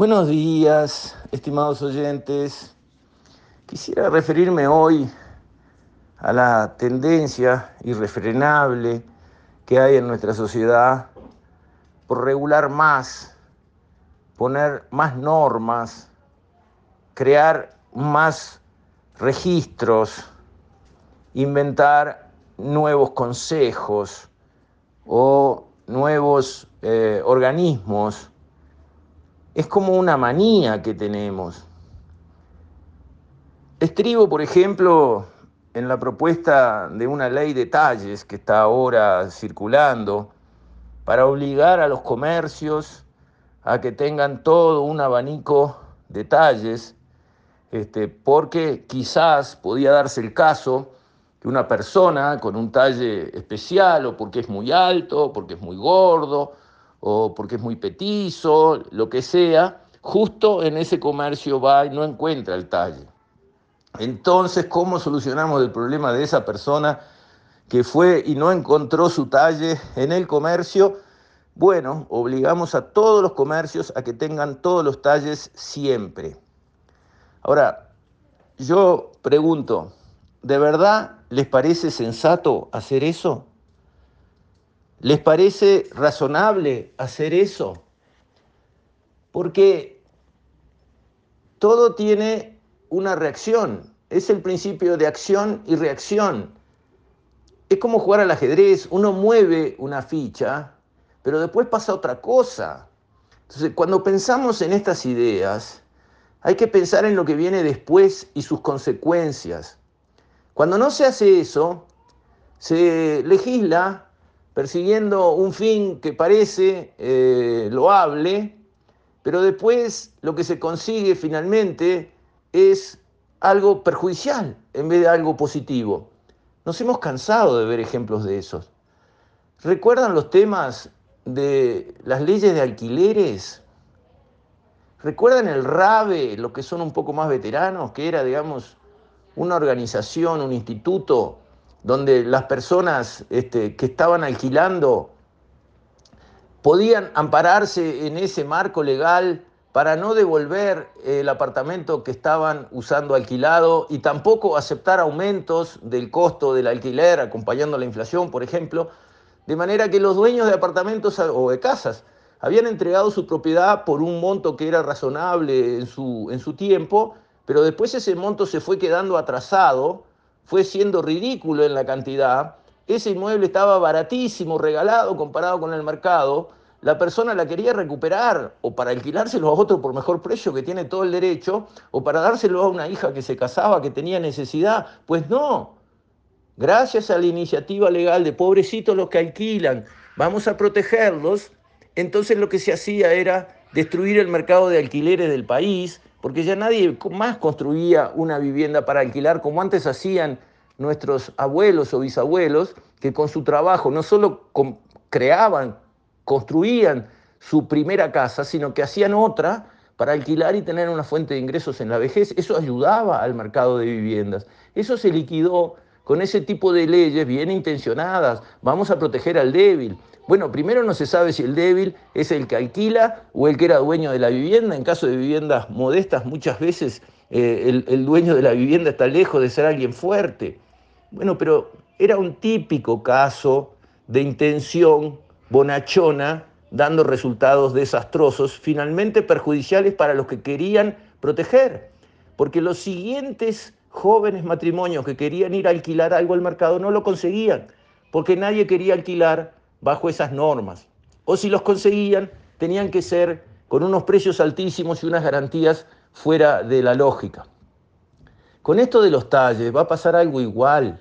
Buenos días, estimados oyentes. Quisiera referirme hoy a la tendencia irrefrenable que hay en nuestra sociedad por regular más, poner más normas, crear más registros, inventar nuevos consejos o nuevos eh, organismos es como una manía que tenemos. Estribo, por ejemplo, en la propuesta de una ley de talles que está ahora circulando para obligar a los comercios a que tengan todo un abanico de talles, este, porque quizás podía darse el caso que una persona con un talle especial o porque es muy alto, porque es muy gordo, o porque es muy petizo, lo que sea, justo en ese comercio va y no encuentra el talle. Entonces, ¿cómo solucionamos el problema de esa persona que fue y no encontró su talle en el comercio? Bueno, obligamos a todos los comercios a que tengan todos los talles siempre. Ahora, yo pregunto, ¿de verdad les parece sensato hacer eso? ¿Les parece razonable hacer eso? Porque todo tiene una reacción. Es el principio de acción y reacción. Es como jugar al ajedrez. Uno mueve una ficha, pero después pasa otra cosa. Entonces, cuando pensamos en estas ideas, hay que pensar en lo que viene después y sus consecuencias. Cuando no se hace eso, se legisla persiguiendo un fin que parece eh, loable, pero después lo que se consigue finalmente es algo perjudicial en vez de algo positivo. Nos hemos cansado de ver ejemplos de esos. ¿Recuerdan los temas de las leyes de alquileres? ¿Recuerdan el RABE, los que son un poco más veteranos, que era, digamos, una organización, un instituto donde las personas este, que estaban alquilando podían ampararse en ese marco legal para no devolver el apartamento que estaban usando alquilado y tampoco aceptar aumentos del costo del alquiler acompañando la inflación, por ejemplo, de manera que los dueños de apartamentos o de casas habían entregado su propiedad por un monto que era razonable en su, en su tiempo, pero después ese monto se fue quedando atrasado fue siendo ridículo en la cantidad, ese inmueble estaba baratísimo, regalado comparado con el mercado, la persona la quería recuperar o para alquilárselo a otro por mejor precio que tiene todo el derecho, o para dárselo a una hija que se casaba, que tenía necesidad. Pues no, gracias a la iniciativa legal de pobrecitos los que alquilan, vamos a protegerlos, entonces lo que se hacía era destruir el mercado de alquileres del país, porque ya nadie más construía una vivienda para alquilar como antes hacían nuestros abuelos o bisabuelos, que con su trabajo no solo creaban, construían su primera casa, sino que hacían otra para alquilar y tener una fuente de ingresos en la vejez. Eso ayudaba al mercado de viviendas. Eso se liquidó con ese tipo de leyes bien intencionadas. Vamos a proteger al débil. Bueno, primero no se sabe si el débil es el que alquila o el que era dueño de la vivienda. En caso de viviendas modestas, muchas veces eh, el, el dueño de la vivienda está lejos de ser alguien fuerte. Bueno, pero era un típico caso de intención bonachona dando resultados desastrosos, finalmente perjudiciales para los que querían proteger. Porque los siguientes jóvenes matrimonios que querían ir a alquilar algo al mercado no lo conseguían, porque nadie quería alquilar bajo esas normas. O si los conseguían, tenían que ser con unos precios altísimos y unas garantías fuera de la lógica. Con esto de los talles va a pasar algo igual.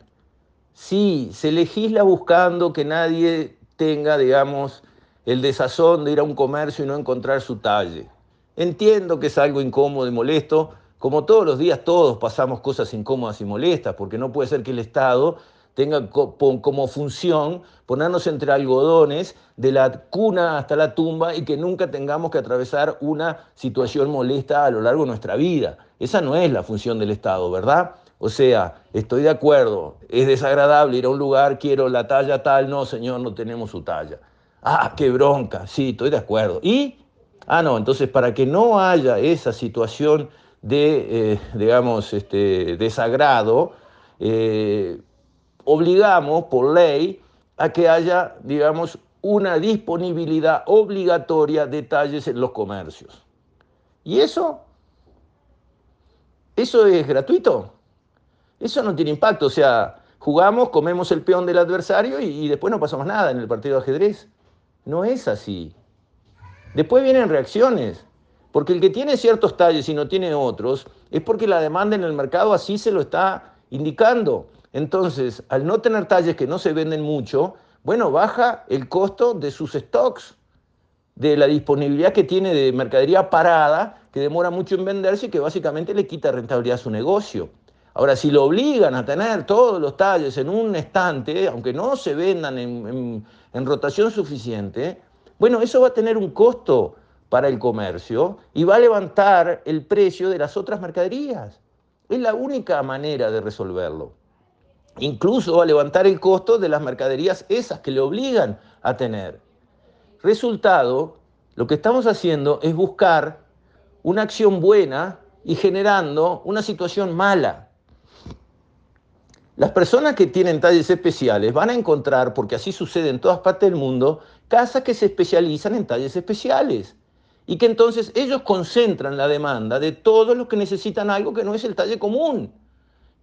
Sí, se legisla buscando que nadie tenga, digamos, el desazón de ir a un comercio y no encontrar su talle. Entiendo que es algo incómodo y molesto, como todos los días todos pasamos cosas incómodas y molestas, porque no puede ser que el Estado tenga como función ponernos entre algodones de la cuna hasta la tumba y que nunca tengamos que atravesar una situación molesta a lo largo de nuestra vida. Esa no es la función del Estado, ¿verdad? O sea, estoy de acuerdo, es desagradable ir a un lugar, quiero la talla tal, no, señor, no tenemos su talla. Ah, qué bronca, sí, estoy de acuerdo. ¿Y? Ah, no, entonces para que no haya esa situación de, eh, digamos, este, desagrado, eh, obligamos por ley a que haya, digamos, una disponibilidad obligatoria de talles en los comercios. ¿Y eso? ¿Eso es gratuito? Eso no tiene impacto, o sea, jugamos, comemos el peón del adversario y, después no pasamos nada en el partido de ajedrez. No es así. Después vienen reacciones, porque el que tiene ciertos talles y no tiene otros, es porque la demanda en el mercado así se lo está indicando. Entonces, al no tener talles que no se venden mucho, bueno, baja el costo de sus stocks, de la disponibilidad que tiene de mercadería parada, que demora mucho en venderse y que básicamente le quita rentabilidad a su negocio. Ahora, si lo obligan a tener todos los talles en un estante, aunque no se vendan en, en rotación suficiente, bueno, eso va a tener un costo para el comercio y va a levantar el precio de las otras mercaderías. Es la única manera de resolverlo. Incluso a levantar el costo de las mercaderías esas que le obligan a tener. Resultado, lo que estamos haciendo es buscar una acción buena y generando una situación mala. Las personas que tienen talles especiales van a encontrar, porque así sucede en todas partes del mundo, casas que se especializan en talles especiales y que entonces ellos concentran la demanda de todos los que necesitan algo que no es el talle común,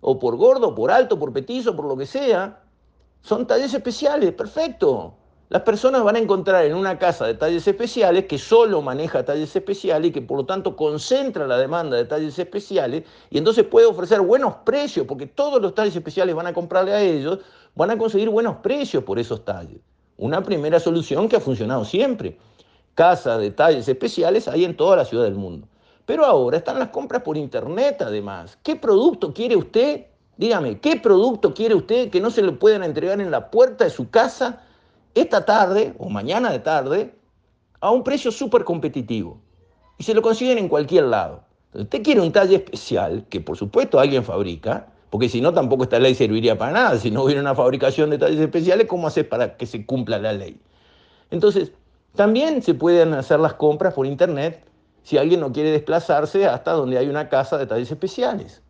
o por gordo, por alto, por petizo, por lo que sea. Son talles especiales, perfecto. Las personas van a encontrar en una casa de talles especiales que solo maneja talles especiales y que por lo tanto concentra la demanda de talles especiales y entonces puede ofrecer buenos precios porque todos los talles especiales van a comprarle a ellos, van a conseguir buenos precios por esos talles. Una primera solución que ha funcionado siempre. Casa de talles especiales hay en toda la ciudad del mundo. Pero ahora están las compras por internet además. ¿Qué producto quiere usted? Dígame, ¿qué producto quiere usted que no se le puedan entregar en la puerta de su casa? esta tarde o mañana de tarde a un precio súper competitivo. Y se lo consiguen en cualquier lado. usted quiere un talle especial, que por supuesto alguien fabrica, porque si no tampoco esta ley serviría para nada. Si no hubiera una fabricación de talles especiales, ¿cómo hacer para que se cumpla la ley? Entonces, también se pueden hacer las compras por internet si alguien no quiere desplazarse hasta donde hay una casa de talles especiales.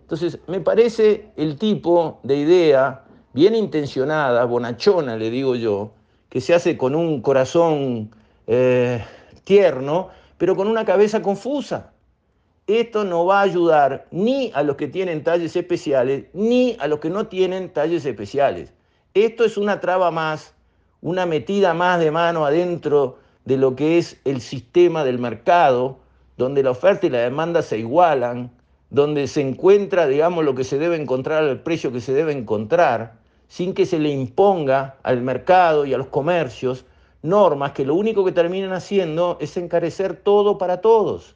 Entonces, me parece el tipo de idea bien intencionada, bonachona, le digo yo, que se hace con un corazón eh, tierno, pero con una cabeza confusa. Esto no va a ayudar ni a los que tienen talles especiales, ni a los que no tienen talles especiales. Esto es una traba más, una metida más de mano adentro de lo que es el sistema del mercado, donde la oferta y la demanda se igualan, donde se encuentra, digamos, lo que se debe encontrar al precio que se debe encontrar, sin que se le imponga al mercado y a los comercios normas que lo único que terminan haciendo es encarecer todo para todos.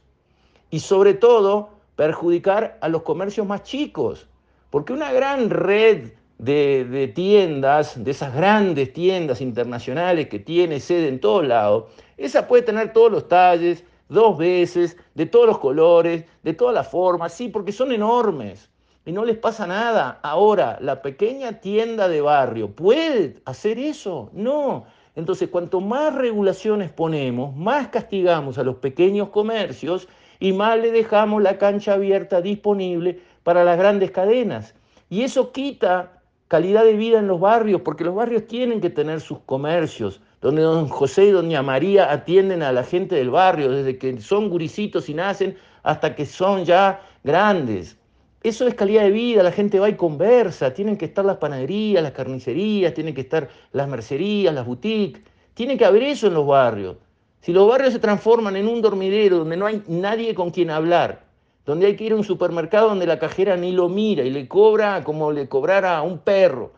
Y sobre todo perjudicar a los comercios más chicos, porque una gran red de, tiendas, de esas grandes tiendas internacionales que tiene sede en todos lados, esa puede tener todos los talles, dos veces, de todos los colores, de todas las formas, sí, porque son enormes y no les pasa nada. Ahora, la pequeña tienda de barrio, ¿puede hacer eso? No. Entonces, cuanto más regulaciones ponemos, más castigamos a los pequeños comercios y más le dejamos la cancha abierta disponible para las grandes cadenas. Y eso quita calidad de vida en los barrios, porque los barrios tienen que tener sus comercios, donde don José y doña María atienden a la gente del barrio, desde que son guricitos y nacen hasta que son ya grandes. Eso es calidad de vida, la gente va y conversa, tienen que estar las panaderías, las carnicerías, tienen que estar las mercerías, las boutiques, tiene que haber eso en los barrios. Si los barrios se transforman en un dormidero donde no hay nadie con quien hablar, donde hay que ir a un supermercado donde la cajera ni lo mira y le cobra como le cobrara a un perro,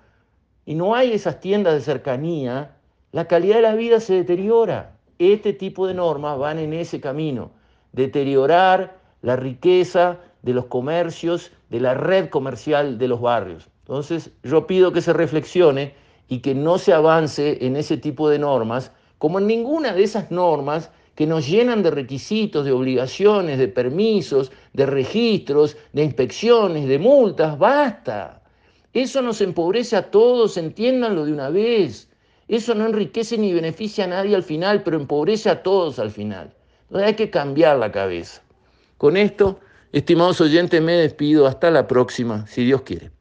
y no hay esas tiendas de cercanía, la calidad de la vida se deteriora. Este tipo de normas van en ese camino, deteriorar la riqueza de los comercios, de la red comercial de los barrios. Entonces, yo pido que se reflexione y que no se avance en ese tipo de normas, como en ninguna de esas normas que nos llenan de requisitos, de obligaciones, de permisos, de registros, de inspecciones, de multas. Basta. Eso nos empobrece a todos, entiéndanlo de una vez. Eso no enriquece ni beneficia a nadie al final, pero empobrece a todos al final. Entonces hay que cambiar la cabeza. Con esto, estimados oyentes, me despido. Hasta la próxima, si Dios quiere.